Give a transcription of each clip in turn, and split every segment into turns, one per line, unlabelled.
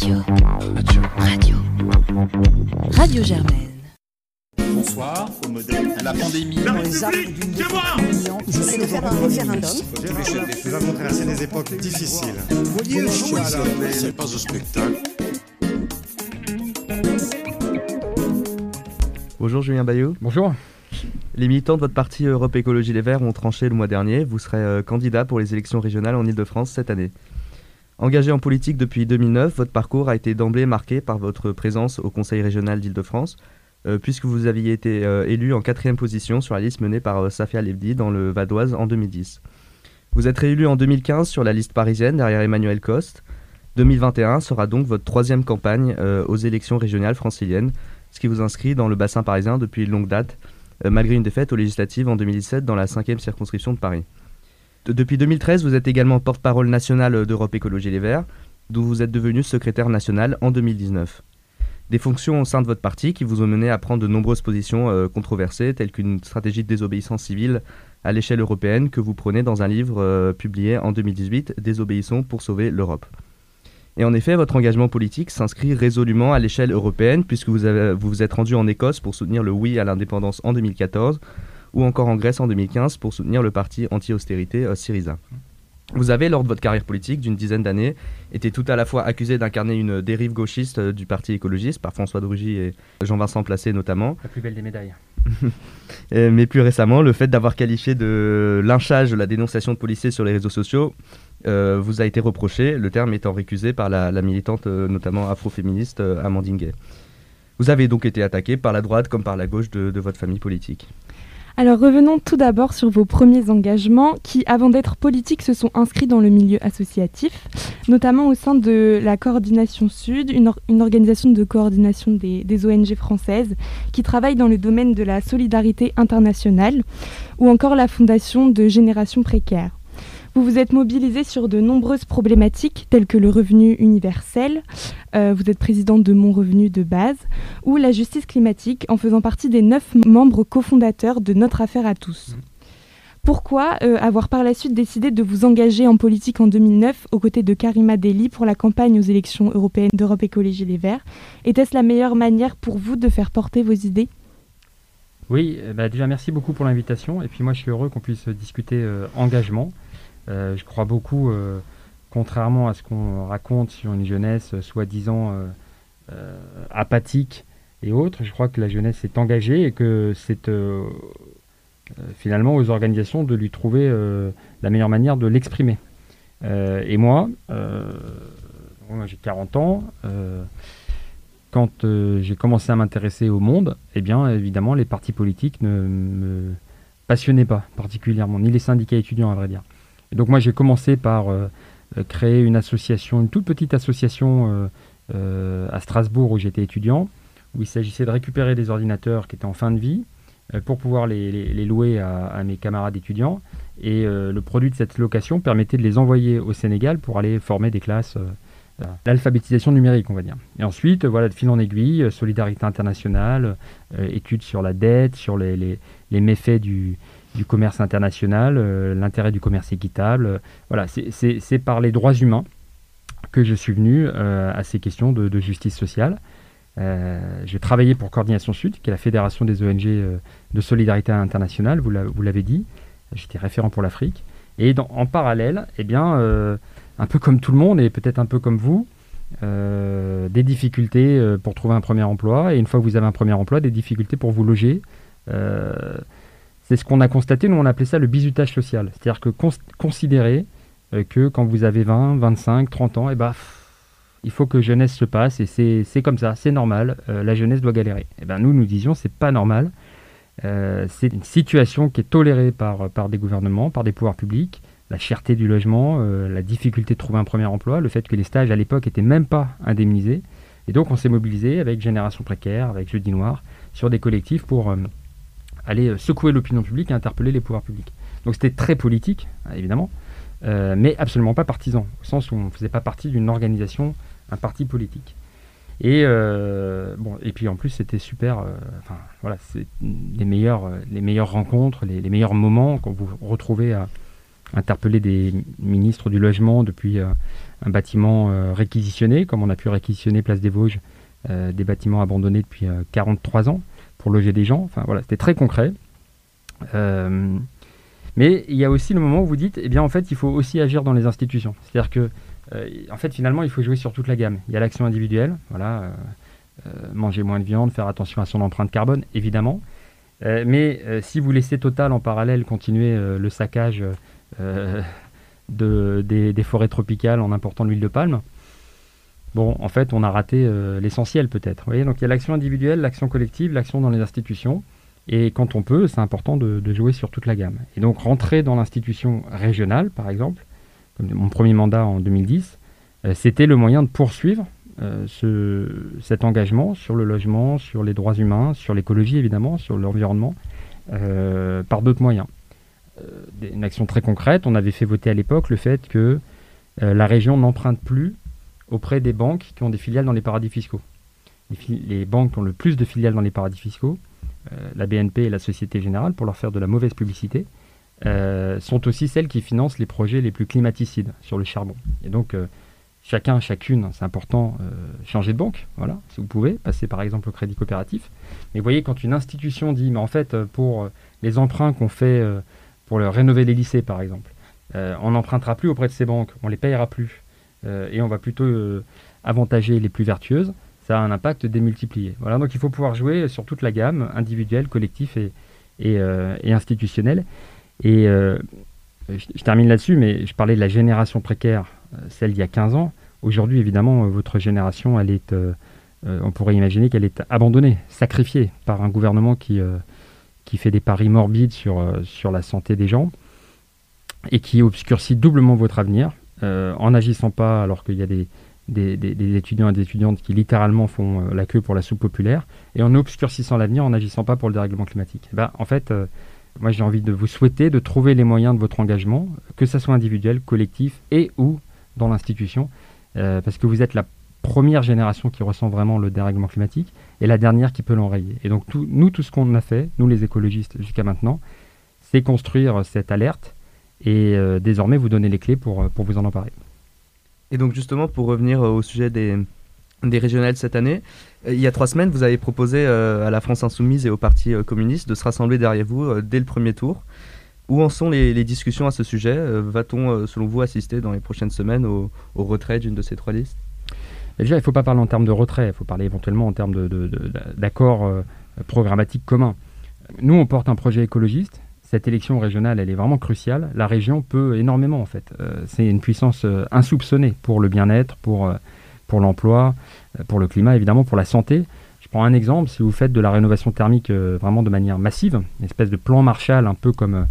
Radio. Radio. Radio. Radio Germaine.
Bonsoir, au modèle la pandémie.
La République, c'est moi
Je sais faire un référendum.
Nous avons traversé des époques difficiles.
C'est pas un spectacle.
Bonjour Julien Bayou.
Bonjour.
Les militants de votre parti Europe Écologie Les Verts ont tranché le mois dernier. Vous serez euh, candidat pour les élections régionales en Ile-de-France cette année. Engagé en politique depuis 2009, votre parcours a été d'emblée marqué par votre présence au Conseil régional d'Île-de-France, euh, puisque vous aviez été euh, élu en quatrième position sur la liste menée par euh, Safia Lebdi dans le Vadoise en 2010. Vous êtes réélu en 2015 sur la liste parisienne derrière Emmanuel Coste. 2021 sera donc votre troisième campagne aux élections régionales franciliennes, ce qui vous inscrit dans le bassin parisien depuis longue date, malgré une défaite aux législatives en 2017 dans la cinquième circonscription de Paris. De- depuis 2013, vous êtes également porte-parole nationale d'Europe Écologie Les Verts, d'où vous êtes devenu secrétaire national en 2019. Des fonctions au sein de votre parti qui vous ont mené à prendre de nombreuses positions euh, controversées, telles qu'une stratégie de désobéissance civile à l'échelle européenne que vous prenez dans un livre euh, publié en 2018, Désobéissons pour sauver l'Europe. Et en effet, votre engagement politique s'inscrit résolument à l'échelle européenne, puisque vous vous êtes rendu en Écosse pour soutenir le oui à l'indépendance en 2014, ou encore en Grèce en 2015 pour soutenir le parti anti-austérité euh, Syriza. Vous avez, lors de votre carrière politique d'une dizaine d'années, été tout à la fois accusé d'incarner une dérive gauchiste euh, du parti écologiste par François de Rugy et Jean-Vincent Placé notamment,
La plus belle des médailles.
mais plus récemment, le fait d'avoir qualifié de lynchage la dénonciation de policiers sur les réseaux sociaux euh, vous a été reproché, le terme étant récusé par la, la militante, euh, notamment afroféministe euh, Amandine Gay. Vous avez donc été attaqué par la droite comme par la gauche de, de votre famille politique.
Alors revenons tout d'abord sur vos premiers engagements qui, avant d'être politiques, se sont inscrits dans le milieu associatif, notamment au sein de la Coordination Sud, une, or- une organisation de coordination des ONG françaises qui travaille dans le domaine de la solidarité internationale, ou encore la fondation de Génération Précaire. Vous vous êtes mobilisé sur de nombreuses problématiques telles que le revenu universel, euh, vous êtes président de Mon Revenu de base, ou la justice climatique en faisant partie des neuf membres cofondateurs de Notre Affaire à tous. Pourquoi euh, avoir par la suite décidé de vous engager en politique en 2009 aux côtés de Karima Deli pour la campagne aux élections européennes d'Europe Écologie Les Verts? Était-ce la meilleure manière pour vous de faire porter vos idées?
Oui, bah déjà merci beaucoup pour l'invitation. Et puis moi je suis heureux qu'on puisse discuter euh, engagement. Euh, je crois beaucoup, euh, contrairement à ce qu'on raconte sur une jeunesse euh, soi-disant apathique et autres, je crois que la jeunesse est engagée et que c'est finalement aux organisations de lui trouver la meilleure manière de l'exprimer. Et moi, moi j'ai 40 ans. quand j'ai commencé à m'intéresser au monde, eh bien, évidemment, les partis politiques ne me passionnaient pas particulièrement, ni les syndicats étudiants, à vrai dire. Et donc, moi, j'ai commencé par euh, euh, créer une association, une toute petite association euh, à Strasbourg où j'étais étudiant, où il s'agissait de récupérer des ordinateurs qui étaient en fin de vie pour pouvoir les, louer à, mes camarades étudiants. Et le produit de cette location permettait de les envoyer au Sénégal pour aller former des classes. L'alphabétisation numérique, on va dire. Et ensuite, voilà, de fil en aiguille, solidarité internationale, études sur la dette, sur les, les- les méfaits du, du commerce international, euh, l'intérêt du commerce équitable. euh, voilà, c'est- par les droits humains que je suis venu euh, à ces questions de, justice sociale. Euh, J'ai travaillé pour Coordination Sud, qui est la fédération des ONG de solidarité internationale, vous l'a- vous l'avez dit. J'étais référent pour l'Afrique. Et en parallèle, eh bien, un peu comme tout le monde et peut-être un peu comme vous, des difficultés pour trouver un premier emploi. Et une fois que vous avez un premier emploi, des difficultés pour vous loger. C'est ce qu'on a constaté, nous on appelait ça le bizutage social. C'est-à-dire que cons- considérer euh, que quand vous avez 20, 25, 30 ans, eh ben, il faut que jeunesse se passe et c'est comme ça, c'est normal, euh, la jeunesse doit galérer. Et ben nous, nous disions, c'est pas normal. Euh, c'est une situation qui est tolérée par, par des gouvernements, par des pouvoirs publics, la cherté du logement, la difficulté de trouver un premier emploi, le fait que les stages à l'époque étaient même pas indemnisés. Et donc on s'est mobilisé avec Génération Précaire, avec Jeudi Noir, sur des collectifs pour aller euh, secouer l'opinion publique et interpeller les pouvoirs publics. Donc c'était très politique, hein, évidemment, euh, mais absolument pas partisan, au sens où on ne faisait pas partie d'une organisation, un parti politique. Et, euh, bon, et puis en plus, c'était super. Enfin, voilà, c'est les meilleures, les meilleures rencontres, les, les meilleurs moments quand vous retrouvez à, interpellé des ministres du logement depuis un bâtiment réquisitionné, comme on a pu réquisitionner Place des Vosges, des bâtiments abandonnés depuis 43 ans pour loger des gens. Enfin voilà, c'était très concret. mais il y a aussi le moment où vous dites, eh bien en fait, il faut aussi agir dans les institutions. C'est-à-dire que, en fait, finalement, il faut jouer sur toute la gamme. Il y a l'action individuelle, voilà, manger moins de viande, faire attention à son empreinte carbone, évidemment. Euh, mais euh, si vous laissez Total en parallèle continuer euh, le saccage de, des, forêts tropicales en important l'huile de palme, bon, en fait, on a raté l'essentiel peut-être. Donc il y a l'action individuelle, l'action collective, l'action dans les institutions. Et quand on peut, c'est important de, jouer sur toute la gamme. Et donc rentrer dans l'institution régionale, par exemple, comme mon premier mandat en 2010, c'était le moyen de poursuivre euh, ce, cet engagement sur le logement, sur les droits humains, sur l'écologie évidemment, sur l'environnement, euh, par d'autres moyens. Euh, une action très concrète, on avait fait voter à l'époque le fait que la région n'emprunte plus auprès des banques qui ont des filiales dans les paradis fiscaux. Les, banques qui ont le plus de filiales dans les paradis fiscaux, la BNP et la Société Générale, pour leur faire de la mauvaise publicité, sont aussi celles qui financent les projets les plus climaticides sur le charbon. Et donc, chacun, chacune, c'est important, euh, changer de banque, voilà, si vous pouvez, passer par exemple au crédit coopératif. Mais vous voyez, quand une institution dit, mais en fait, euh, pour euh, les emprunts qu'on fait pour rénover les lycées, par exemple, on n'empruntera plus auprès de ces banques, on les payera plus, et on va plutôt avantager les plus vertueuses, ça a un impact démultiplié. Voilà, donc il faut pouvoir jouer sur toute la gamme, individuelle, collectif et, et, et institutionnelle. Et je termine là-dessus, mais je parlais de la génération précaire euh, celle d'il y a 15 ans. Aujourd'hui, évidemment, euh, votre génération, elle est, euh, on pourrait imaginer qu'elle est abandonnée, sacrifiée par un gouvernement qui, qui fait des paris morbides sur, sur la santé des gens et qui obscurcit doublement votre avenir en n'agissant pas alors qu'il y a des, étudiants et des étudiantes qui littéralement font la queue pour la soupe populaire et en obscurcissant l'avenir en n'agissant pas pour le dérèglement climatique. Ben, en fait, moi j'ai envie de vous souhaiter de trouver les moyens de votre engagement, que ce soit individuel, collectif et ou dans l'institution, euh, parce que vous êtes la première génération qui ressent vraiment le dérèglement climatique et la dernière qui peut l'enrayer. Et donc nous, tout ce qu'on a fait, nous les écologistes jusqu'à maintenant, c'est construire cette alerte et euh, désormais vous donner les clés pour, euh, pour vous en emparer.
Et donc justement, pour revenir au sujet des, des régionales cette année, il y a trois semaines, vous avez proposé à la France Insoumise et au Parti communiste de se rassembler derrière vous dès le premier tour. Où en sont les, discussions à ce sujet euh, Va-t-on, euh, selon vous, assister dans les prochaines semaines au, retrait d'une de ces trois listes?
Déjà, il ne faut pas parler en termes de retrait, il faut parler éventuellement en termes d'accords de, euh, programmatiques communs. Nous, on porte un projet écologiste. Cette élection régionale, elle est vraiment cruciale. La région peut énormément, en fait. c'est une puissance insoupçonnée pour le bien-être, pour, pour l'emploi, pour le climat, évidemment, pour la santé. Je prends un exemple, si vous faites de la rénovation thermique vraiment de manière massive, une espèce de plan Marshall, un peu comme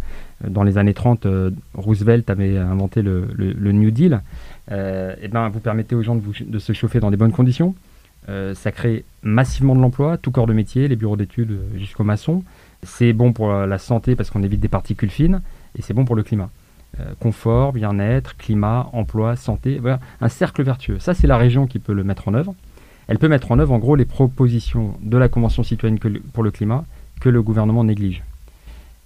dans les années 30, euh, Roosevelt avait inventé le, New Deal, et euh, eh ben, vous permettez aux gens de, de, se chauffer dans des bonnes conditions. Euh, ça crée massivement de l'emploi, tout corps de métier, les bureaux d'études jusqu'aux maçons. C'est bon pour la santé parce qu'on évite des particules fines, et c'est bon pour le climat. confort, bien-être, climat, emploi, santé, un cercle vertueux. Ça, c'est la région qui peut le mettre en œuvre. Elle peut mettre en œuvre, en gros, les propositions de la Convention citoyenne pour le climat que le gouvernement néglige.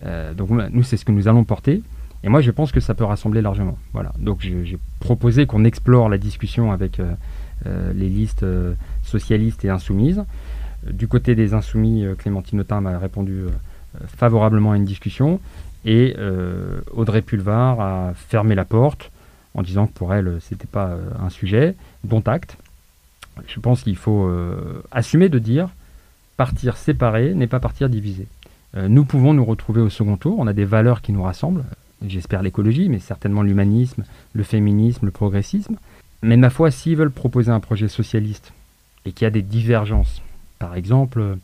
Euh, donc nous, c'est ce que nous allons porter. Et moi, je pense que ça peut rassembler largement. Donc j'ai proposé qu'on explore la discussion avec euh, euh, les listes socialistes et insoumises. Du côté des insoumis, Clémentine Autain m'a répondu favorablement à une discussion. Et Audrey Pulvar a fermé la porte en disant que pour elle, ce n'était pas un sujet, dont acte. Je pense qu'il faut assumer de dire partir séparé n'est pas partir divisé. Euh, nous pouvons nous retrouver au second tour. On a des valeurs qui nous rassemblent. J'espère l'écologie, mais certainement l'humanisme, le féminisme, le progressisme. Mais ma foi, s'ils veulent proposer un projet socialiste et qu'il y a des divergences, par exemple euh,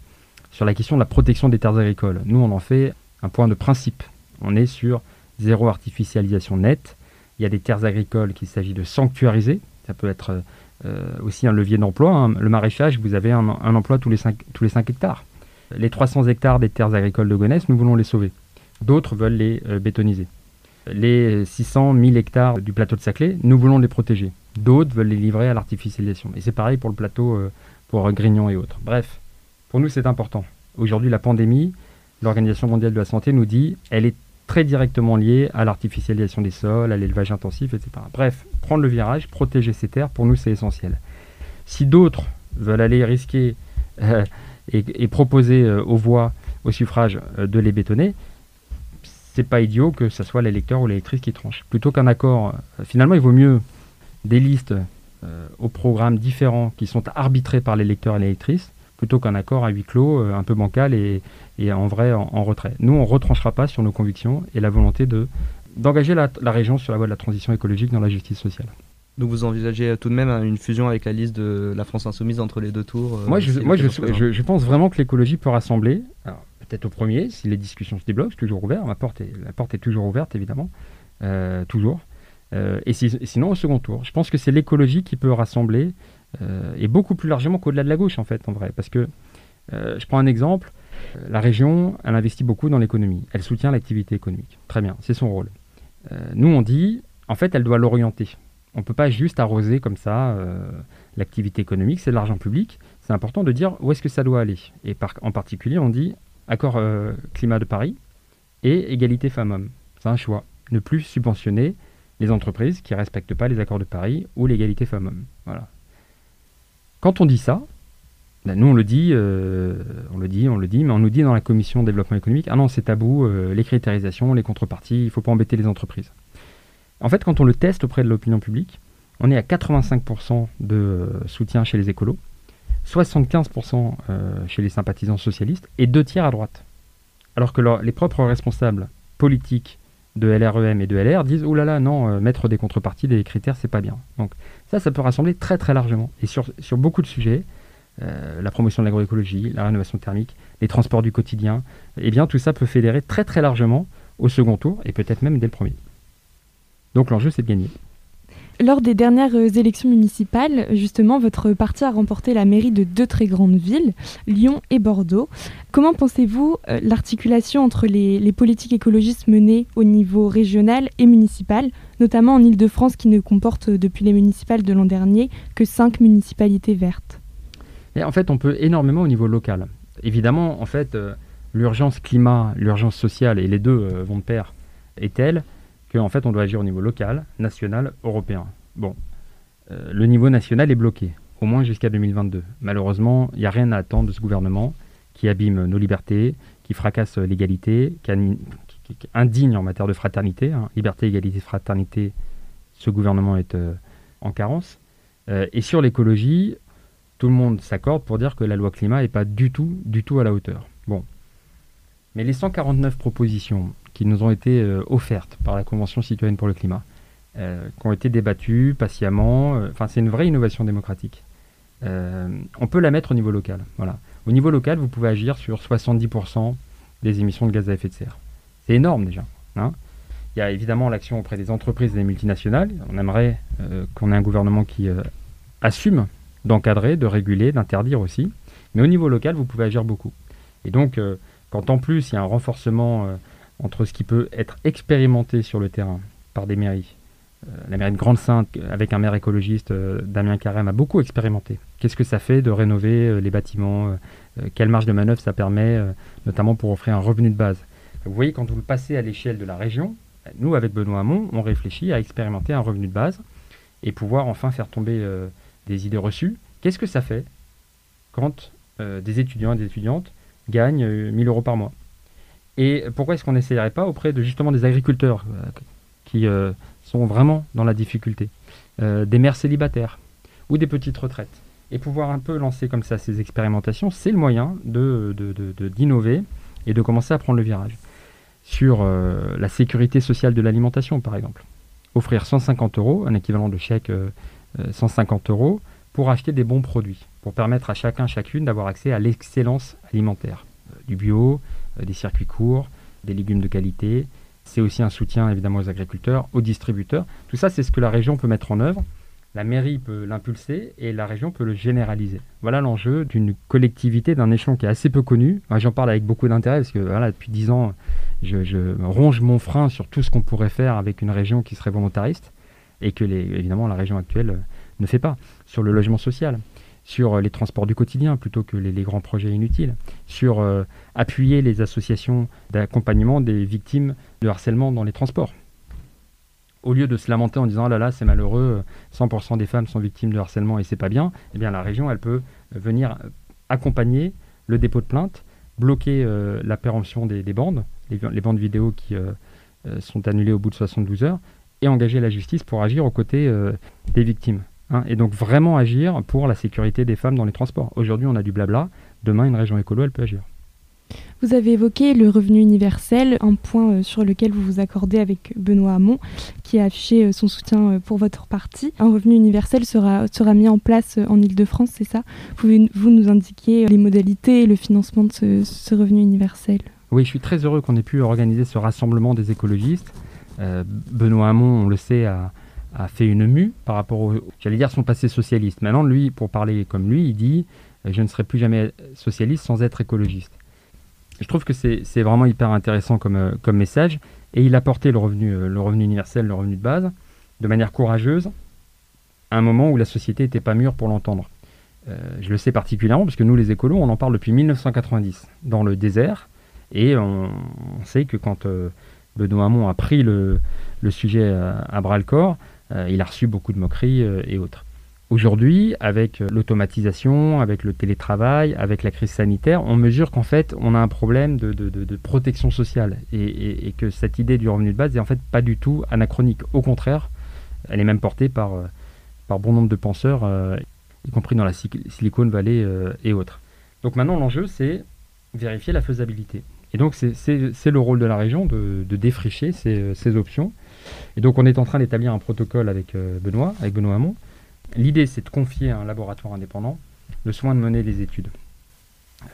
sur la question de la protection des terres agricoles, nous on en fait un point de principe. On est sur zéro artificialisation nette. Il y a des terres agricoles qu'il s'agit de sanctuariser. Ça peut être euh, aussi un levier d'emploi. Hein. Le maraîchage, vous avez un, emploi tous les tous les 5 hectares. Les 300 hectares des terres agricoles de Gonesse, nous voulons les sauver. D'autres veulent les euh, bétoniser. Les 600 000 hectares du plateau de Saclay, nous voulons les protéger. D'autres veulent les livrer à l'artificialisation. Et c'est pareil pour le plateau, pour Grignon et autres. Bref, pour nous c'est important. Aujourd'hui, la pandémie, l'Organisation mondiale de la santé nous dit, elle est très directement liées à l'artificialisation des sols, à l'élevage intensif, etc. Bref, prendre le virage, protéger ces terres, pour nous, c'est essentiel. Si d'autres veulent aller risquer euh, et, proposer euh, aux voix, au suffrage, euh, de les bétonner, c'est pas idiot que ce soit l'électeur ou l'électrice qui tranche. Plutôt qu'un accord, finalement, il vaut mieux des listes aux programmes différents qui sont arbitrés par l'électeur et l'électrice plutôt qu'un accord à huis clos un peu bancal et, en vrai en, retrait. Nous, on ne retranchera pas sur nos convictions et la volonté de, d'engager la, région sur la voie de la transition écologique dans la justice sociale.
Donc vous envisagez tout de même hein, une fusion avec la liste de la France Insoumise entre les deux tours
euh, Moi, je, moi je, je, pense vraiment que l'écologie peut rassembler. Peut-être au premier, si les discussions se débloquent, c'est toujours ouvert. Ma porte est, la porte est toujours ouverte, évidemment. Euh, toujours. Euh, et sinon, au second tour. Je pense que c'est l'écologie qui peut rassembler, et beaucoup plus largement qu'au-delà de la gauche, en fait, en vrai. Parce que, je prends un exemple, la région, elle investit beaucoup dans l'économie. Elle soutient l'activité économique. Très bien, c'est son rôle. nous, on dit, en fait, elle doit l'orienter. On ne peut pas juste arroser comme ça euh, l'activité économique, c'est de l'argent public. C'est important de dire où est-ce que ça doit aller. Et en particulier, on dit accord euh, climat de Paris et égalité femmes-hommes. C'est un choix. Ne plus subventionner les entreprises qui ne respectent pas les accords de Paris ou l'égalité femmes-hommes. Voilà. Quand on dit ça, ben, nous on le dit, euh, on le dit, on le dit, mais on nous dit dans la commission développement économique, ah non c'est tabou, les critérisations, les contreparties, il ne faut pas embêter les entreprises. En fait, quand on le teste auprès de l'opinion publique, on est à 85% de euh, soutien chez les écolos, 75% euh, chez les sympathisants socialistes et deux tiers à droite. Alors que les propres responsables politiques de LREM et de LR disent oh là là non euh, mettre des contreparties des critères c'est pas bien. Donc ça ça peut rassembler très très largement. Et sur, sur beaucoup de sujets la promotion de l'agroécologie la rénovation thermique les transports du quotidien eh bien tout ça peut fédérer très très largement au second tour et peut-être même dès le premier. Donc l'enjeu, c'est de gagner.
Lors des dernières euh, élections municipales, justement, votre parti a remporté la mairie de deux très grandes villes, Lyon et Bordeaux. Comment pensez-vous euh, l'articulation entre les, politiques écologistes menées au niveau régional et municipal, notamment en Ile-de-France qui ne comporte euh, depuis les municipales de l'an dernier que cinq municipalités vertes?
En fait, on peut énormément au niveau local. Évidemment, en fait, l'urgence climat, l'urgence sociale, et les deux vont de pair, est telle qu'en fait on doit agir au niveau local, national, européen. Bon, euh, le niveau national est bloqué, au moins jusqu'à 2022. Malheureusement, il n'y a rien à attendre de ce gouvernement qui abîme nos libertés, qui fracasse l'égalité, qui, est indigne en matière de fraternité. Hein. Liberté, égalité, fraternité, ce gouvernement est euh, en carence. Euh, et sur l'écologie, tout le monde s'accorde pour dire que la loi climat n'est pas du tout, du tout à la hauteur. Bon. Mais les 149 propositions qui nous ont été euh, offertes par la Convention citoyenne pour le climat, euh, qui ont été débattues patiemment. Euh, enfin, c'est une vraie innovation démocratique. on peut la mettre au niveau local. Voilà. Au niveau local, vous pouvez agir sur 70% des émissions de gaz à effet de serre. C'est énorme déjà. Hein. Il y a évidemment l'action auprès des entreprises et des multinationales. On aimerait qu'on ait un gouvernement qui assume d'encadrer, de réguler, d'interdire aussi. Mais au niveau local, vous pouvez agir beaucoup. Et donc, quand en plus il y a un renforcement entre ce qui peut être expérimenté sur le terrain par des mairies. Euh, la mairie de Grande-Sainte, avec un maire écologiste, euh, Damien Carême, a beaucoup expérimenté. Qu'est-ce que ça fait de rénover euh, les bâtiments Quelle marge de manœuvre ça permet, notamment pour offrir un revenu de base? Vous voyez, quand vous le passez à l'échelle de la région, nous, avec Benoît Hamon, on réfléchit à expérimenter un revenu de base et pouvoir enfin faire tomber des idées reçues. Qu'est-ce que ça fait quand des étudiants et des étudiantes gagnent 1000 euros par mois? Et pourquoi est-ce qu'on n'essayerait pas auprès de justement des agriculteurs euh, qui euh, sont vraiment dans la difficulté, euh, des mères célibataires ou des petites retraites et pouvoir un peu lancer comme ça ces expérimentations, c'est le moyen de, d'innover et de commencer à prendre le virage. Sur la sécurité sociale de l'alimentation, par exemple. Offrir 150 euros, un équivalent de chèque 150 euros, pour acheter des bons produits, pour permettre à chacun, chacune d'avoir accès à l'excellence alimentaire. Du bio, des circuits courts, des légumes de qualité. C'est aussi un soutien évidemment aux agriculteurs, aux distributeurs. Tout ça, c'est ce que la région peut mettre en œuvre. La mairie peut l'impulser et la région peut le généraliser. Voilà l'enjeu d'une collectivité, d'un échelon qui est assez peu connu. J'en parle avec beaucoup d'intérêt parce que voilà, depuis dix ans, je, ronge mon frein sur tout ce qu'on pourrait faire avec une région qui serait volontariste et que évidemment la région actuelle ne fait pas. Sur le logement social, sur les transports du quotidien plutôt que les, grands projets inutiles, sur appuyer les associations d'accompagnement des victimes de harcèlement dans les transports. Au lieu de se lamenter en disant oh là là c'est malheureux, 100% des femmes sont victimes de harcèlement et c'est pas bien, eh bien la région elle peut venir accompagner le dépôt de plainte, bloquer la péremption des, bandes, les, bandes vidéo qui sont annulées au bout de 72 heures, et engager la justice pour agir aux côtés des victimes. Hein, et donc vraiment agir pour la sécurité des femmes dans les transports. Aujourd'hui, on a du blabla. Demain, une région écolo, elle peut agir.
Vous avez évoqué le revenu universel, un point euh, sur lequel vous vous accordez avec Benoît Hamon, qui a affiché euh, son soutien euh, pour votre parti. Un revenu universel sera, sera mis en place en Ile-de-France, c'est ça? Pouvez-vous nous indiquer les modalités et le financement de ce, ce revenu universel
Oui, je suis très heureux qu'on ait pu organiser ce rassemblement des écologistes. Benoît Hamon, on le sait, a, a fait une mue par rapport au, j'allais dire, son passé socialiste. Maintenant, lui, pour parler comme lui, il dit euh, Je ne serai plus jamais socialiste sans être écologiste. Je trouve que c'est vraiment hyper intéressant comme, euh, comme message. Et il a porté le revenu, euh, le revenu universel, le revenu de base, de manière courageuse, à un moment où la société n'était pas mûre pour l'entendre. je le sais particulièrement parce que nous, les écolos, on en parle depuis 1990 dans le désert. Et on, sait que quand Benoît Hamon a pris le, le sujet à bras le corps, il a reçu beaucoup de moqueries euh, et autres. Aujourd'hui, avec euh, l'automatisation, avec le télétravail, avec la crise sanitaire, on mesure qu'en fait, on a un problème de, protection sociale et, que cette idée du revenu de base est en fait pas du tout anachronique. Au contraire, elle est même portée par, bon nombre de penseurs, y compris dans la Silicon Valley et autres. Donc maintenant, l'enjeu, c'est vérifier la faisabilité. Et donc, c'est le rôle de la région de, défricher ces options et donc on est en train d'établir un protocole avec euh, Benoît, avec Benoît Hamon. L'idée c'est de confier à un laboratoire indépendant le soin de mener les études.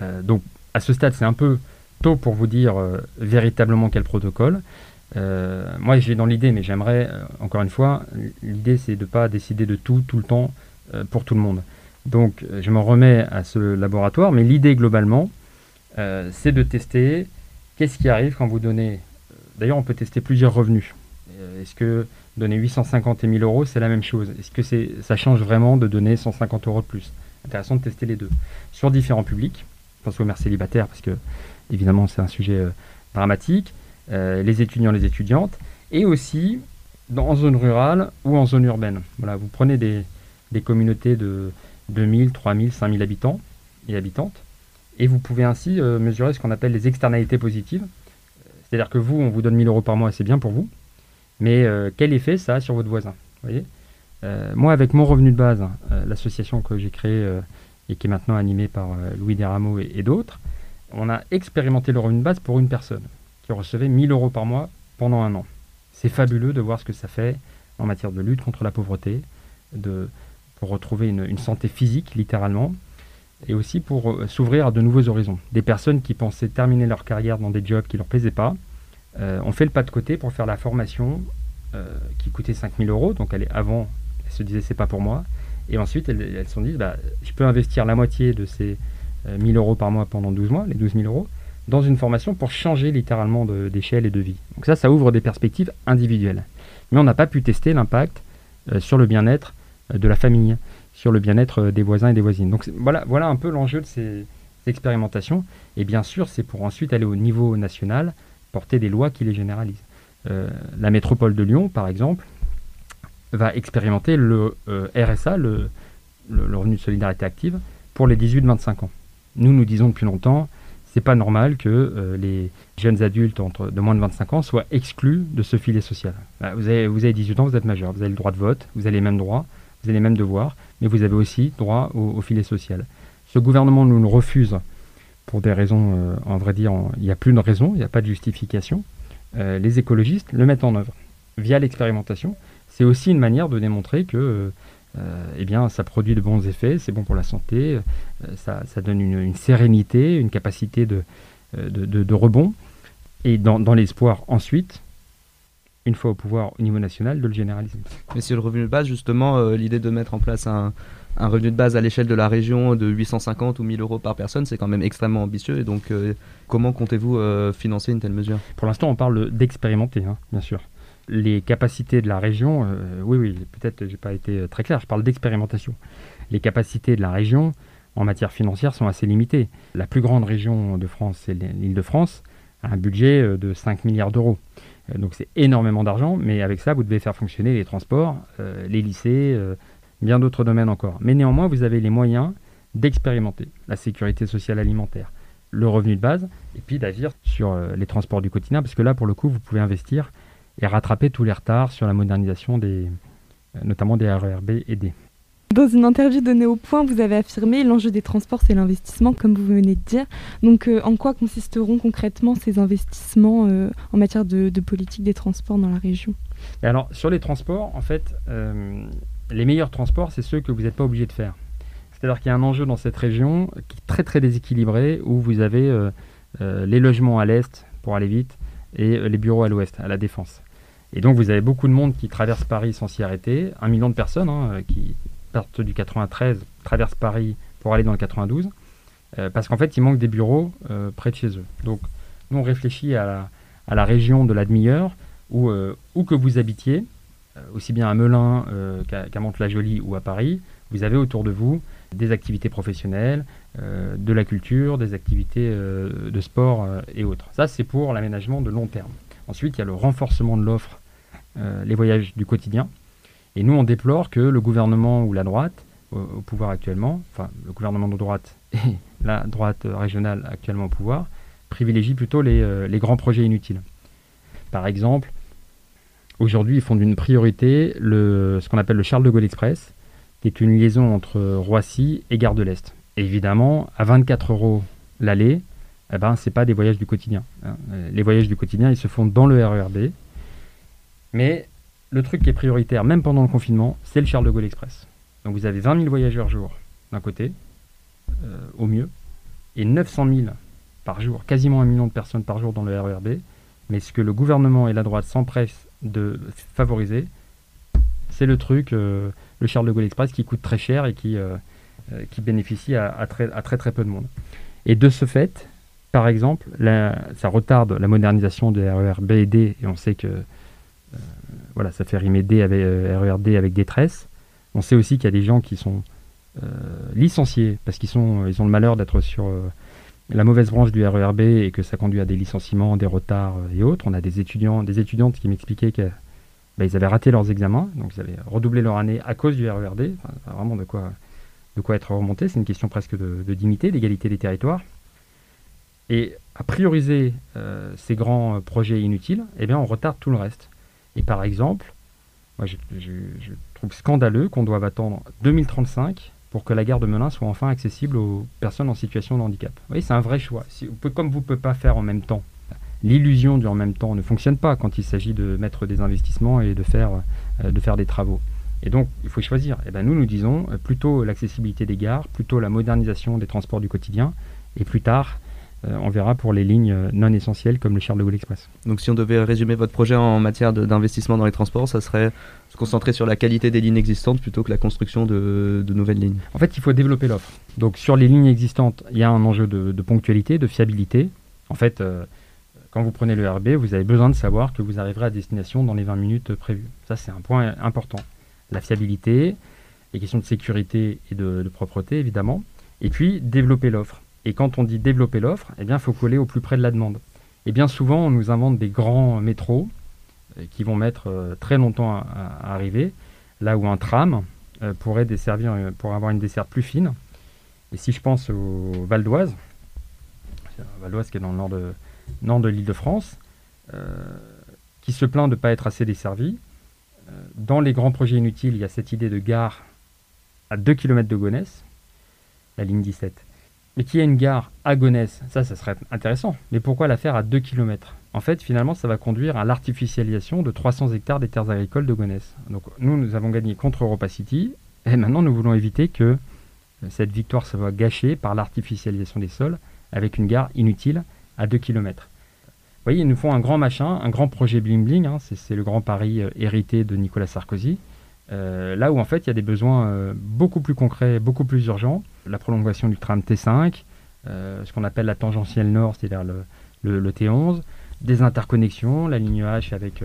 Euh, donc à ce stade c'est un peu tôt pour vous dire euh, véritablement quel protocole. moi j'ai dans l'idée, mais j'aimerais, encore une fois, l'idée c'est de ne pas décider de tout, tout le temps, pour tout le monde. Donc je me remets à ce laboratoire, mais l'idée globalement, c'est de tester qu'est-ce qui arrive quand vous donnez... D'ailleurs on peut tester plusieurs revenus. Euh, est-ce que donner 850 et 1000 euros, c'est la même chose? Est-ce que ça change vraiment de donner 150 euros de plus? Intéressant de tester les deux. Sur différents publics, je pense aux mères célibataires, parce que évidemment c'est un sujet euh, dramatique, euh, les étudiants, les étudiantes, et aussi dans, en zone rurale ou en zone urbaine. Vous prenez des, des communautés de 2000, 3000, 5000 habitants et habitantes, et vous pouvez ainsi mesurer ce qu'on appelle les externalités positives. C'est-à-dire que vous, on vous donne 1000 euros par mois, c'est bien pour vous, mais euh, quel effet ça a sur votre voisin voyez? Euh, Moi, avec mon revenu de base, euh, l'association que j'ai créée et qui est maintenant animée par Louis Desrameaux et, d'autres, on a expérimenté le revenu de base pour une personne qui recevait 1000 euros par mois pendant un an. C'est fabuleux de voir ce que ça fait en matière de lutte contre la pauvreté, pour retrouver une santé physique littéralement, et aussi pour s'ouvrir à de nouveaux horizons. Des personnes qui pensaient terminer leur carrière dans des jobs qui ne leur plaisaient pas, euh, on fait le pas de côté pour faire la formation euh, qui coûtait 5000 euros. Donc elle est avant, elle se disait c'est pas pour moi. Et ensuite, elles, se sont dit, bah, je peux investir la moitié de ces 1000 euh, euros par mois pendant 12 mois, les 12 000 euros, dans une formation pour changer littéralement d'échelle et de vie. Donc ça, ça ouvre des perspectives individuelles. Mais on n'a pas pu tester l'impact sur le bien-être de la famille, sur le bien-être des voisins et des voisines. Donc voilà, voilà un peu l'enjeu de ces expérimentations. Et bien sûr, c'est pour ensuite aller au niveau national porter des lois qui les généralisent. Euh, la métropole de Lyon, par exemple, va expérimenter le euh, RSA, le, revenu de solidarité active, pour les 18-25 ans. Nous, nous disons depuis longtemps, c'est pas normal que euh, les jeunes adultes entre, de moins de 25 ans soient exclus de ce filet social. Bah, vous, avez, vous avez 18 ans, vous êtes majeur, vous avez le droit de vote, vous avez les mêmes droits, vous avez les mêmes devoirs, mais vous avez aussi droit au, au filet social. Ce gouvernement nous le refuse pour des raisons, euh, en vrai dire, il n'y a plus de raison, il n'y a pas de justification, euh, les écologistes le mettent en œuvre via l'expérimentation. C'est aussi une manière de démontrer que euh, eh bien, ça produit de bons effets, c'est bon pour la santé, ça, donne une, sérénité, une capacité de, de, rebond, et dans, dans l'espoir ensuite une fois au pouvoir au niveau national, de le généraliser.
Mais sur le revenu de base, justement, l'idée de mettre en place un, un revenu de base à l'échelle de la région de 850 ou 1000 euros par personne, c'est quand même extrêmement ambitieux. Et donc, euh, comment comptez-vous euh, financer une telle mesure?
Pour l'instant, on parle d'expérimenter, hein, bien sûr. Les capacités de la région, euh, oui, oui, peut-être j'ai pas été très clair, je parle d'expérimentation. Les capacités de la région en matière financière sont assez limitées. La plus grande région de France, c'est l'île de France, a un budget de 5 milliards d'euros. Donc c'est énormément d'argent, mais avec ça, vous devez faire fonctionner les transports, les lycées, bien d'autres domaines encore. Mais néanmoins, vous avez les moyens d'expérimenter la sécurité sociale alimentaire, le revenu de base, et puis d'agir sur les transports du quotidien, parce que là, pour le coup, vous pouvez investir et rattraper tous les retards sur la modernisation des, notamment des RERB et D.
Dans une interview donnée au point, vous avez affirmé l'enjeu des transports, c'est l'investissement, comme vous venez de dire. Donc, euh, en quoi consisteront concrètement ces investissements euh, en matière de, politique des transports dans la région?
Alors, sur les transports, en fait, euh, les meilleurs transports, c'est ceux que vous n'êtes pas obligé de faire. C'est-à-dire qu'il y a un enjeu dans cette région qui est très très déséquilibré, où vous avez les logements à l'est pour aller vite et les bureaux à l'ouest, à la défense. Et donc vous avez beaucoup de monde qui traverse Paris sans s'y arrêter, un million de personnes hein, qui partent du 93, traversent Paris pour aller dans le 92, euh, parce qu'en fait il manque des bureaux euh, près de chez eux. Donc nous on réfléchit à la, région de la demi-heure, euh, où que vous habitiez, aussi bien à Melun qu'à Mantes-la-Jolie ou à Paris, vous avez autour de vous des activités professionnelles, de la culture, des activités de sport et autres. Ça, c'est pour l'aménagement de long terme. Ensuite, il y a le renforcement de l'offre euh, les voyages du quotidien. Et nous, on déplore que le gouvernement ou la droite, au, pouvoir actuellement, enfin le gouvernement de droite et la droite régionale actuellement au pouvoir, privilégie plutôt euh, les grands projets inutiles. Par exemple, aujourd'hui, ils font d'une priorité le, ce qu'on appelle le Charles de Gaulle Express, qui est une liaison entre Roissy et Gare de l'Est. évidemment, à 24 euros l'aller, eh ben, ce n'est pas des voyages du quotidien. Hein. Les voyages du quotidien, ils se font dans le RERB, mais le truc qui est prioritaire, même pendant le confinement, c'est le Charles de Gaulle Express. Donc vous avez 20 000 voyageurs jour d'un côté, euh, au mieux, et 900 000 par jour, quasiment un million de personnes par jour dans le RERB. Mais ce que le gouvernement et la droite s'empressent de favoriser, c'est le truc, euh, le Charles de Gaulle Express, qui coûte très cher et qui, euh, qui bénéficie à, très, à, très, très peu de monde. Et de ce fait, par exemple, ça retarde la modernisation des RERB et D, et on sait que euh, voilà, ça fait rimer D avec, euh, RERD avec détresse. On sait aussi qu'il y a des gens qui sont euh, licenciés parce qu'ils ils ont le malheur d'être sur la mauvaise branche du RERB et que ça conduit à des licenciements, des retards et autres. On a des étudiants, des étudiantes qui m'expliquaient qu'ils bah, avaient raté leurs examens, donc ils avaient redoublé leur année à cause du RERD. Enfin, vraiment de quoi, de quoi être remonté. C'est une question presque de, dignité, d'égalité des territoires. Et à prioriser ces grands projets inutiles, eh bien, on retarde tout le reste. Et par exemple, moi je, trouve scandaleux qu'on doive attendre 2035 pour que la gare de Melun soit enfin accessible aux personnes en situation de handicap. Vous voyez, c'est un vrai choix. Comme vous ne pouvez pas faire en même temps, l'illusion du en même temps ne fonctionne pas quand il s'agit de mettre des investissements et de faire, euh, des travaux. Et donc, il faut choisir. Et eh ben, nous, nous disons euh, plutôt l'accessibilité des gares, plutôt la modernisation des transports du quotidien, et plus tard, on verra pour les lignes euh, non essentielles comme le Charles de Gaulle Express.
Donc si on devait résumer votre projet en matière d'investissement dans les transports, ça serait se concentrer sur la qualité des lignes existantes plutôt que la construction de, nouvelles lignes
En fait, il faut développer l'offre. Donc sur les lignes existantes, il y a un enjeu de, ponctualité, de fiabilité. En fait, euh, quand vous prenez le RB, vous avez besoin de savoir que vous arriverez à destination dans les 20 minutes prévues. Ça, c'est un point important. La fiabilité, les questions de sécurité et de, de propreté, évidemment. Et puis, développer l'offre. Et quand on dit développer l'offre, eh bien, il faut coller au plus près de la demande. Et bien souvent, on nous invente des grands métros euh, qui vont mettre euh, très longtemps à, arriver, là où un tram euh, pourrait desservir, pour avoir une desserte plus fine. Et si je pense au Val d'Oise, Val d'Oise qui est dans le nord de, nord de l'île de France, qui se plaint de ne pas être assez desservi, dans les grands projets inutiles, il y a cette idée de gare à 2 km de Gonesse, la ligne 17 mais qui a une gare à Gonesse, ça, ça serait intéressant. Mais pourquoi la faire à 2 km En fait, finalement, ça va conduire à l'artificialisation de 300 hectares des terres agricoles de Gonesse. Donc nous, nous avons gagné contre Europa City, et maintenant nous voulons éviter que cette victoire se voit gâchée par l'artificialisation des sols avec une gare inutile à 2 km. Vous voyez, ils nous font un grand machin, un grand projet bling bling, hein, c'est le grand pari euh, hérité de Nicolas Sarkozy. Euh, là où en fait il y a des besoins euh, beaucoup plus concrets, beaucoup plus urgents, la prolongation du tram T5, euh, ce qu'on appelle la tangentielle nord, c'est-à-dire le, T11, des interconnexions, la ligne H avec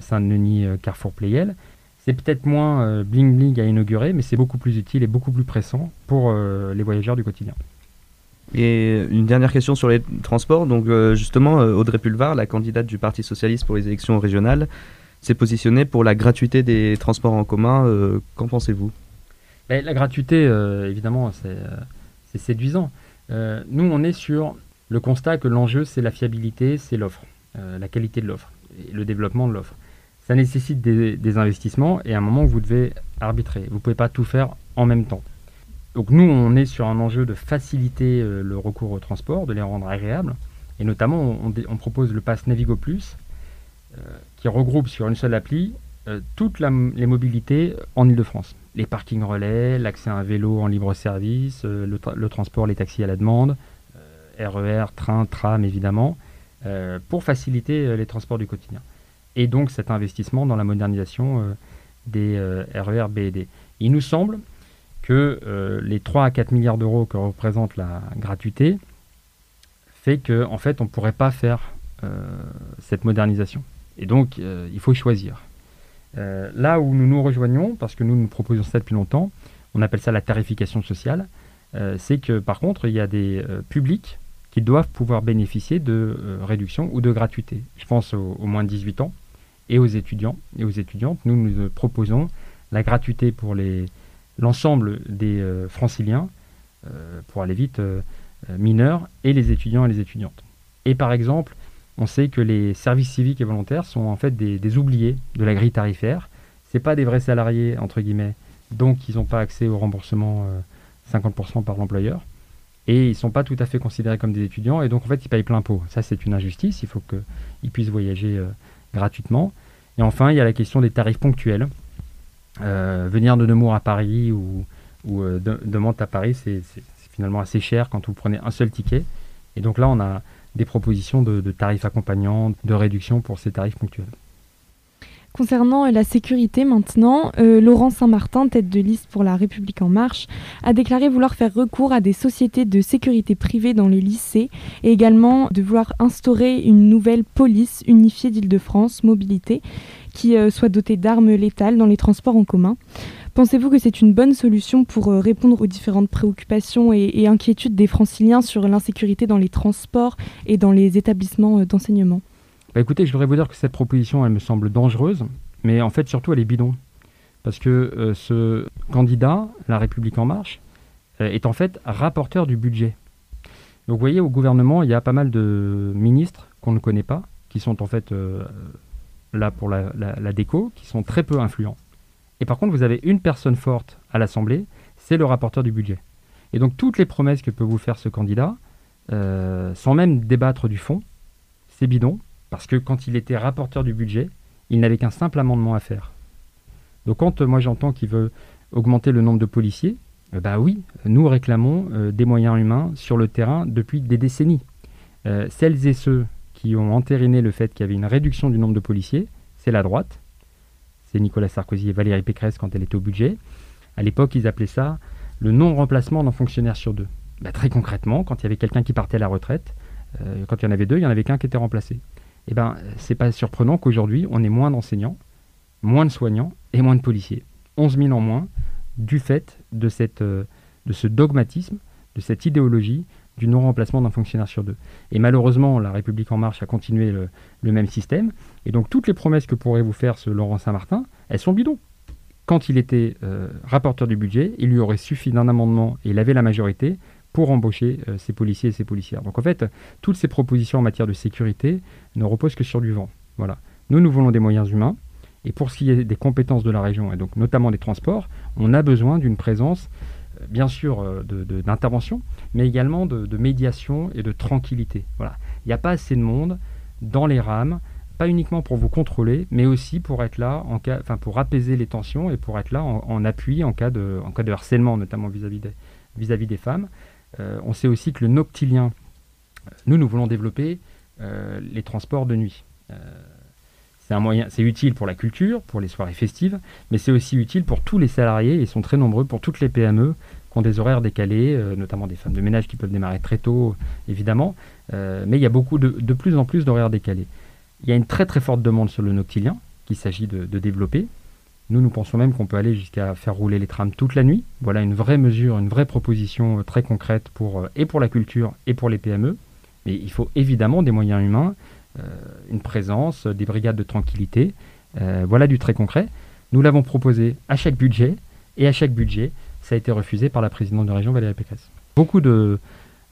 Saint-Denis, Carrefour Playel. C'est peut-être moins bling bling à inaugurer, mais c'est beaucoup plus utile et beaucoup plus pressant pour les voyageurs du quotidien.
Et une dernière question sur les transports. Donc justement, Audrey Pulvar, la candidate du Parti socialiste pour les élections régionales, s'est positionnée pour la gratuité des transports en commun. Qu'en pensez-vous?
Ben, La gratuité, évidemment, c'est séduisant. nous, on est sur le constat que l'enjeu, c'est la fiabilité, c'est l'offre, euh, la qualité de l'offre, et le développement de l'offre. Ça nécessite des, investissements et à un moment vous devez arbitrer. Vous ne pouvez pas tout faire en même temps. Donc nous, on est sur un enjeu de faciliter euh, le recours au transport, de les rendre agréables. Et notamment, on, propose le pass Navigo Plus, euh, qui regroupe sur une seule appli toutes les mobilités en Ile-de-France. Les parkings relais, l'accès à un vélo en libre service, le transport, les taxis à la demande, RER, e train, tram évidemment, euh, pour faciliter euh, les transports du quotidien. Et donc cet investissement dans la modernisation euh, des RER e B et D. Il nous semble que les 3 à 4 milliards d'euros que représente la gratuité fait qu'en en fait on ne pourrait pas faire cette modernisation. Et donc il faut choisir. là où nous nous rejoignons, parce que nous nous proposons ça depuis longtemps, on appelle ça la tarification sociale, c'est que par contre il y a des publics qui doivent pouvoir bénéficier de euh, réduction ou de gratuité. Je pense aux, moins de 18 ans et aux étudiants et aux étudiantes. Nous, nous proposons la gratuité pour l'ensemble des euh, franciliens, euh, pour aller vite, mineurs, et les étudiants et les étudiantes. Et par exemple, on sait que les services civiques et volontaires sont en fait des, oubliés de la grille tarifaire. Ce pas des vrais salariés, entre guillemets, donc ils n'ont pas accès au remboursement 50% par l'employeur et ils ne sont pas tout à fait considérés comme des étudiants et donc en fait ils payent plein pot. Ça c'est une injustice, il faut qu'ils puissent voyager euh, gratuitement. Et enfin il y a la question des tarifs ponctuels. Euh, venir de Nemours à Paris ou, euh, de, Mantes à Paris c'est finalement assez cher quand vous prenez un seul ticket. Et donc là on a des propositions de tarifs accompagnants, de réduction pour ces tarifs ponctuels.
Concernant euh, la sécurité maintenant, euh, Laurent Saint-Martin, tête de liste pour La République en marche, a déclaré vouloir faire recours à des sociétés de sécurité privées dans les lycées et également de vouloir instaurer une nouvelle police unifiée d'Île-de-France, mobilité, qui euh, soit dotée d'armes létales dans les transports en commun. Pensez-vous que c'est une bonne solution pour répondre aux différentes préoccupations et, inquiétudes des franciliens sur l'insécurité dans les transports et dans les établissements d'enseignement?
Bah, écoutez, je voudrais vous dire que cette proposition, elle me semble dangereuse, mais en fait, surtout, elle est bidon. Parce que euh, ce candidat, La République En Marche, euh, est en fait rapporteur du budget. Donc vous voyez, au gouvernement, il y a pas mal de ministres qu'on ne connaît pas, qui sont en fait euh, là pour la, déco, qui sont très peu influents. Et par contre, vous avez une personne forte à l'Assemblée, c'est le rapporteur du budget. Et donc toutes les promesses que peut vous faire ce candidat, sans même débattre du fond, c'est bidon. Parce que quand il était rapporteur du budget, il n'avait qu'un simple amendement à faire. Donc quand euh, moi j'entends qu'il veut augmenter le nombre de policiers, euh, bah oui, nous réclamons euh, des moyens humains sur le terrain depuis des décennies. celles et ceux qui ont entériné le fait qu'il y avait une réduction du nombre de policiers, c'est la droite. Nicolas Sarkozy et Valérie Pécresse quand elle était au budget. À l'époque, ils appelaient ça le non-remplacement d'un fonctionnaire sur deux. Bah, très concrètement, quand il y avait quelqu'un qui partait à la retraite, quand il y en avait deux, il n'y en avait qu'un qui était remplacé eh ben, c'est pas surprenant qu'aujourd'hui, on ait moins d'enseignants, moins de soignants et moins de policiers. 11 000 en moins du fait euh, de ce dogmatisme, de cette idéologie du non-remplacement d'un fonctionnaire sur deux. Et malheureusement, la République en marche a continué le, même système. Et donc toutes les promesses que pourrait vous faire ce Laurent Saint-Martin, elles sont bidons. Quand il était euh, rapporteur du budget, il lui aurait suffi d'un amendement et il avait la majorité pour embaucher euh, ces policiers et ces policières. Donc en fait, toutes ces propositions en matière de sécurité ne reposent que sur du vent. Voilà. Nous, nous voulons des moyens humains. Et pour ce qui est des compétences de la région, et donc notamment des transports, on a besoin d'une présence, bien sûr, euh, d'intervention, mais également de, médiation et de tranquillité. Voilà. Il n'y a pas assez de monde dans les rames, pas uniquement pour vous contrôler, mais aussi pour être là, en cas, enfin pour apaiser les tensions et pour être là en, appui en cas, de, en cas de harcèlement, notamment vis-à-vis des, vis -vis des femmes. Euh, on sait aussi que le noctilien, nous, nous voulons développer euh, les transports de nuit. Euh, c'est un moyen, c'est utile pour la culture, pour les soirées festives, mais c'est aussi utile pour tous les salariés, ils sont très nombreux, pour toutes les PME qui ont des horaires décalés, notamment des femmes de ménage qui peuvent démarrer très tôt, évidemment, mais il y a beaucoup de, plus en plus d'horaires décalés. Il y a une très très forte demande sur le noctilien, qu'il s'agit de, développer. Nous, nous pensons même qu'on peut aller jusqu'à faire rouler les trams toute la nuit. Voilà une vraie mesure, une vraie proposition très concrète et pour la culture et pour les PME. Mais il faut évidemment des moyens humains, une présence, des brigades de tranquillité. voilà du très concret. Nous l'avons proposé à chaque budget, et à chaque budget, ça a été refusé par la présidente de région Valérie Pécresse. Beaucoup de,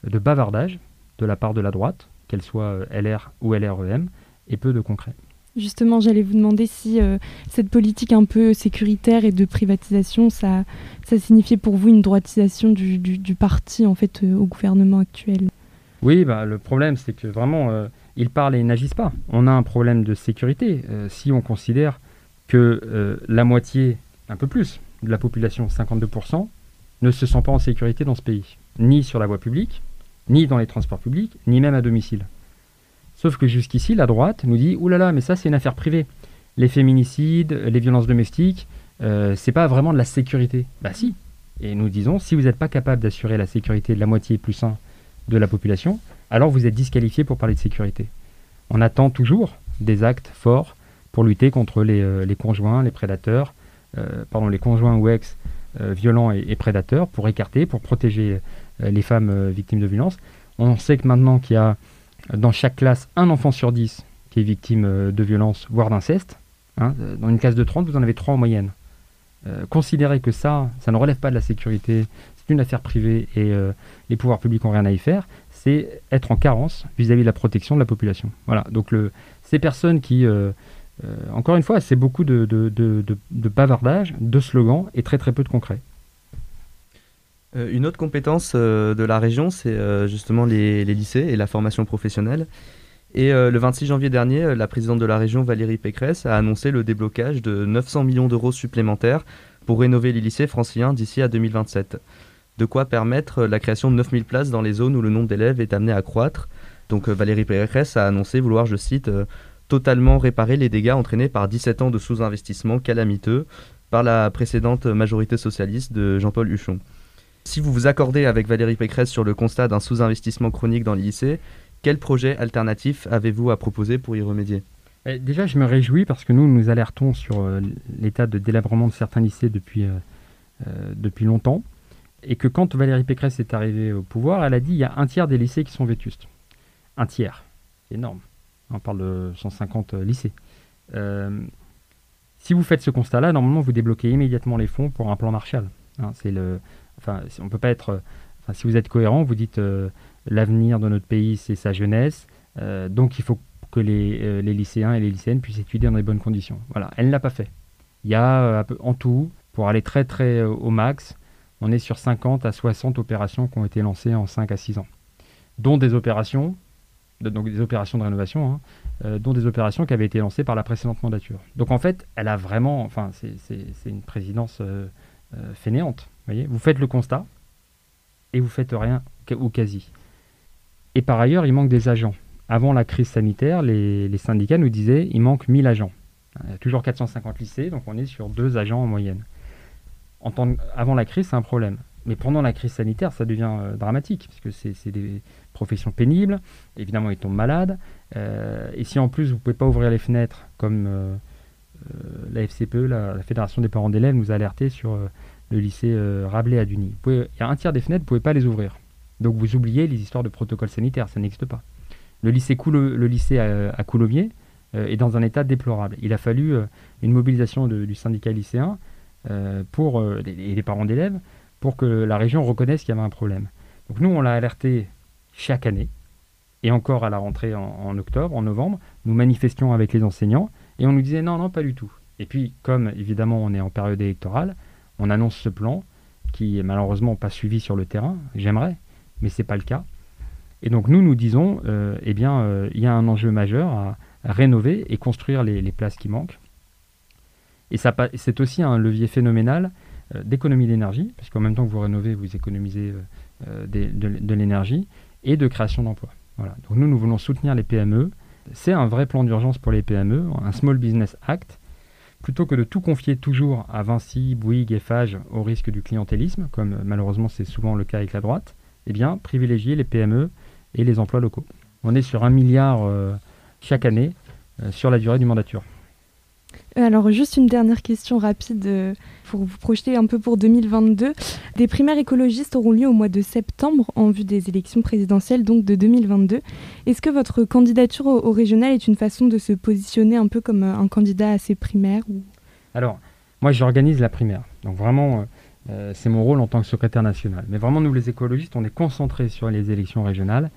de bavardage de la part de la droite, qu'elle soit euh, LR ou LREM, et peu de concret.
Justement, j'allais vous demander si euh, cette politique un peu sécuritaire et de privatisation, ça, ça signifiait pour vous une droitisation du, du, parti en fait euh, au gouvernement actuel?
Oui, bah, le problème c'est que vraiment ils parlent et ils n'agissent pas. On a un problème de sécurité si on considère que la moitié, un peu plus, de la population, 52%, ne se sent pas en sécurité dans ce pays, ni sur la voie publique, ni dans les transports publics, ni même à domicile. Sauf que jusqu'ici, la droite nous dit Ouh là là, mais ça, c'est une affaire privée. Les féminicides, les violences domestiques, euh, c'est pas vraiment de la sécurité. Bah si. Et nous disons si vous n'êtes pas capable d'assurer la sécurité de la moitié plus un de la population, alors vous êtes disqualifié pour parler de sécurité. On attend toujours des actes forts pour lutter contre les, euh, conjoints, les prédateurs, euh, pardon, les conjoints ou ex violents et, prédateurs, pour écarter, pour protéger euh, les femmes euh, victimes de violences. On sait que maintenant qu'il y a dans chaque classe un enfant sur dix qui est victime euh, de violences, voire d'inceste. Hein, dans une classe de 30, vous en avez trois en moyenne. considérer que ça, ça ne relève pas de la sécurité, c'est une affaire privée et les pouvoirs publics n'ont rien à y faire, c'est être en carence vis-à-vis de la protection de la population. Voilà, donc ces personnes qui, encore une fois, c'est beaucoup de, de, de, slogans et très très peu de concret.
Euh, une autre compétence euh, de la région, c'est euh, justement les, lycées et la formation professionnelle. Et le 26 janvier dernier, la présidente de la région, Valérie Pécresse, a annoncé le déblocage de 900 millions d'euros supplémentaires pour rénover les lycées franciliens d'ici à 2027. De quoi permettre la création de 9000 places dans les zones où le nombre d'élèves est amené à croître. Donc Valérie Pécresse a annoncé vouloir, je cite, totalement réparer les dégâts entraînés par 17 ans de sous-investissement calamiteux par la précédente majorité socialiste de Jean-Paul Huchon. Si vous vous accordez avec Valérie Pécresse sur le constat d'un sous-investissement chronique dans les lycées, quel projet alternatif avez-vous à proposer pour y remédier?
Eh, Déjà, je me réjouis parce que nous, nous alertons sur euh, l'état de délabrement de certains lycées depuis, euh, euh, depuis longtemps. Et que quand Valérie Pécresse est arrivée au pouvoir, elle a dit il y a un tiers des lycées qui sont vétustes. Un tiers. C'est énorme. On parle de 150 lycées. si vous faites ce constat-là, normalement, vous débloquez immédiatement les fonds pour un plan Marshall. Hein, c'est le, Enfin, on peut pas être. Enfin, si vous êtes cohérent, vous dites euh, l'avenir de notre pays, c'est sa jeunesse. Euh, donc il faut que les, euh, les, lycéens et les lycéennes puissent étudier dans les bonnes conditions. Voilà, elle ne l'a pas fait. Il y a en tout, pour aller très très au max, on est sur 50 à 60 opérations qui ont été lancées en 5 à 6 ans. Dont des opérations, donc des opérations de rénovation, hein, dont des opérations qui avaient été lancées par la précédente mandature. Donc en fait, elle a vraiment, enfin c'est une présidence fainéante vous faites le constat et vous faites rien ou quasi. Et par ailleurs, il manque des agents. Avant la crise sanitaire, les, syndicats nous disaient il manque 1000 agents. Il y a toujours 450 lycées, donc on est sur deux agents en moyenne. Avant la crise, c'est un problème. Mais pendant la crise sanitaire, ça devient euh, dramatique, parce que c'est des professions pénibles. Évidemment, ils tombent malades. Euh, et si en plus, vous ne pouvez pas ouvrir les fenêtres, comme euh, la FCPE, la, Fédération des parents d'élèves, nous a alerté sur le lycée Rabelais à Duny. Il y a un tiers des fenêtres, vous ne pouvez pas les ouvrir. Donc vous oubliez les histoires de protocole sanitaire, ça n'existe pas. Le lycée, le lycée à, euh, est dans un état déplorable. Il a fallu une mobilisation du syndicat lycéen pour, et des parents d'élèves pour que la région reconnaisse qu'il y avait un problème. Donc nous, on l'a alerté chaque année, et encore à la rentrée en, octobre, en novembre, nous manifestions avec les enseignants, et on nous disait non, non, pas du tout. Et puis, comme évidemment on est en période électorale, on annonce ce plan qui est malheureusement pas suivi sur le terrain. J'aimerais, mais c'est pas le cas. Et donc nous, nous disons, euh, eh bien, euh, il y a un enjeu majeur à, rénover et construire les, places qui manquent. Et c'est aussi un levier phénoménal euh, d'économie d'énergie, parce qu'en même temps que vous rénovez, vous économisez de, de l'énergie et de création d'emplois. Nous, nous voulons soutenir les PME. C'est un vrai plan d'urgence pour les PME, un Small Business Act Plutôt que de tout confier toujours à Vinci, Bouygues et Fage au risque du clientélisme, comme euh, malheureusement c'est souvent le cas avec la droite, eh bien, privilégier les PME et les emplois locaux. On est sur un milliard euh, chaque année euh, sur la durée du mandature.
Alors juste une dernière question rapide euh, pour vous projeter un peu pour 2022. Des primaires écologistes auront lieu au mois de septembre en vue des élections présidentielles donc de 2022. Est-ce que votre candidature au, régional est une façon de se positionner un peu comme euh, un candidat à ces primaires.
Alors, moi j'organise la primaire. Donc vraiment, euh, c'est mon rôle en tant que secrétaire national. Mais vraiment, nous les écologistes, on est concentrés sur les élections régionales.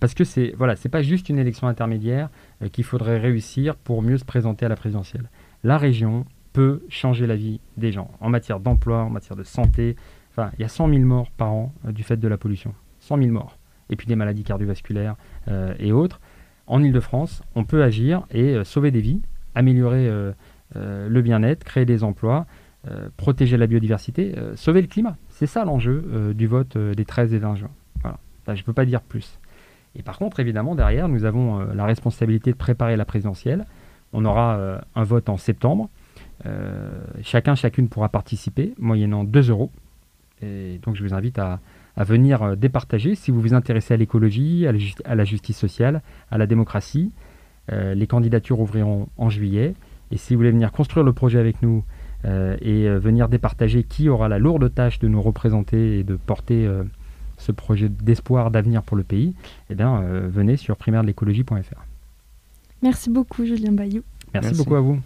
parce que c'est voilà, c'est pas juste une élection intermédiaire qu'il faudrait réussir pour mieux se présenter à la présidentielle la région peut changer la vie des gens en matière d'emploi, en matière de santé. Enfin, il y a 100 000 morts par an euh, du fait de la pollution. 100 000 morts. Et puis des maladies cardiovasculaires euh, et autres. En Ile-de-France, on peut agir et euh, sauver des vies, améliorer le bien-être, créer des emplois, protéger la biodiversité, sauver le climat. C'est ça l'enjeu du vote des 13 et 20 juin. Voilà. je ne peux pas dire plus. Et par contre, évidemment, derrière, nous avons la responsabilité de préparer la présidentielle. On aura euh, un vote en septembre. Euh, chacun, chacune pourra participer, moyennant 2 euros. Et donc je vous invite à, venir euh, départager si vous vous intéressez à l'écologie, à, la justice sociale, à la démocratie. les candidatures ouvriront en juillet. Et si vous voulez venir construire le projet avec nous et venir départager qui aura la lourde tâche de nous représenter et de porter ce projet d'espoir, d'avenir pour le pays, eh bien, venez sur primaire de l'écologie.fr.
Merci beaucoup, Julien Bayou.
Merci, beaucoup à vous.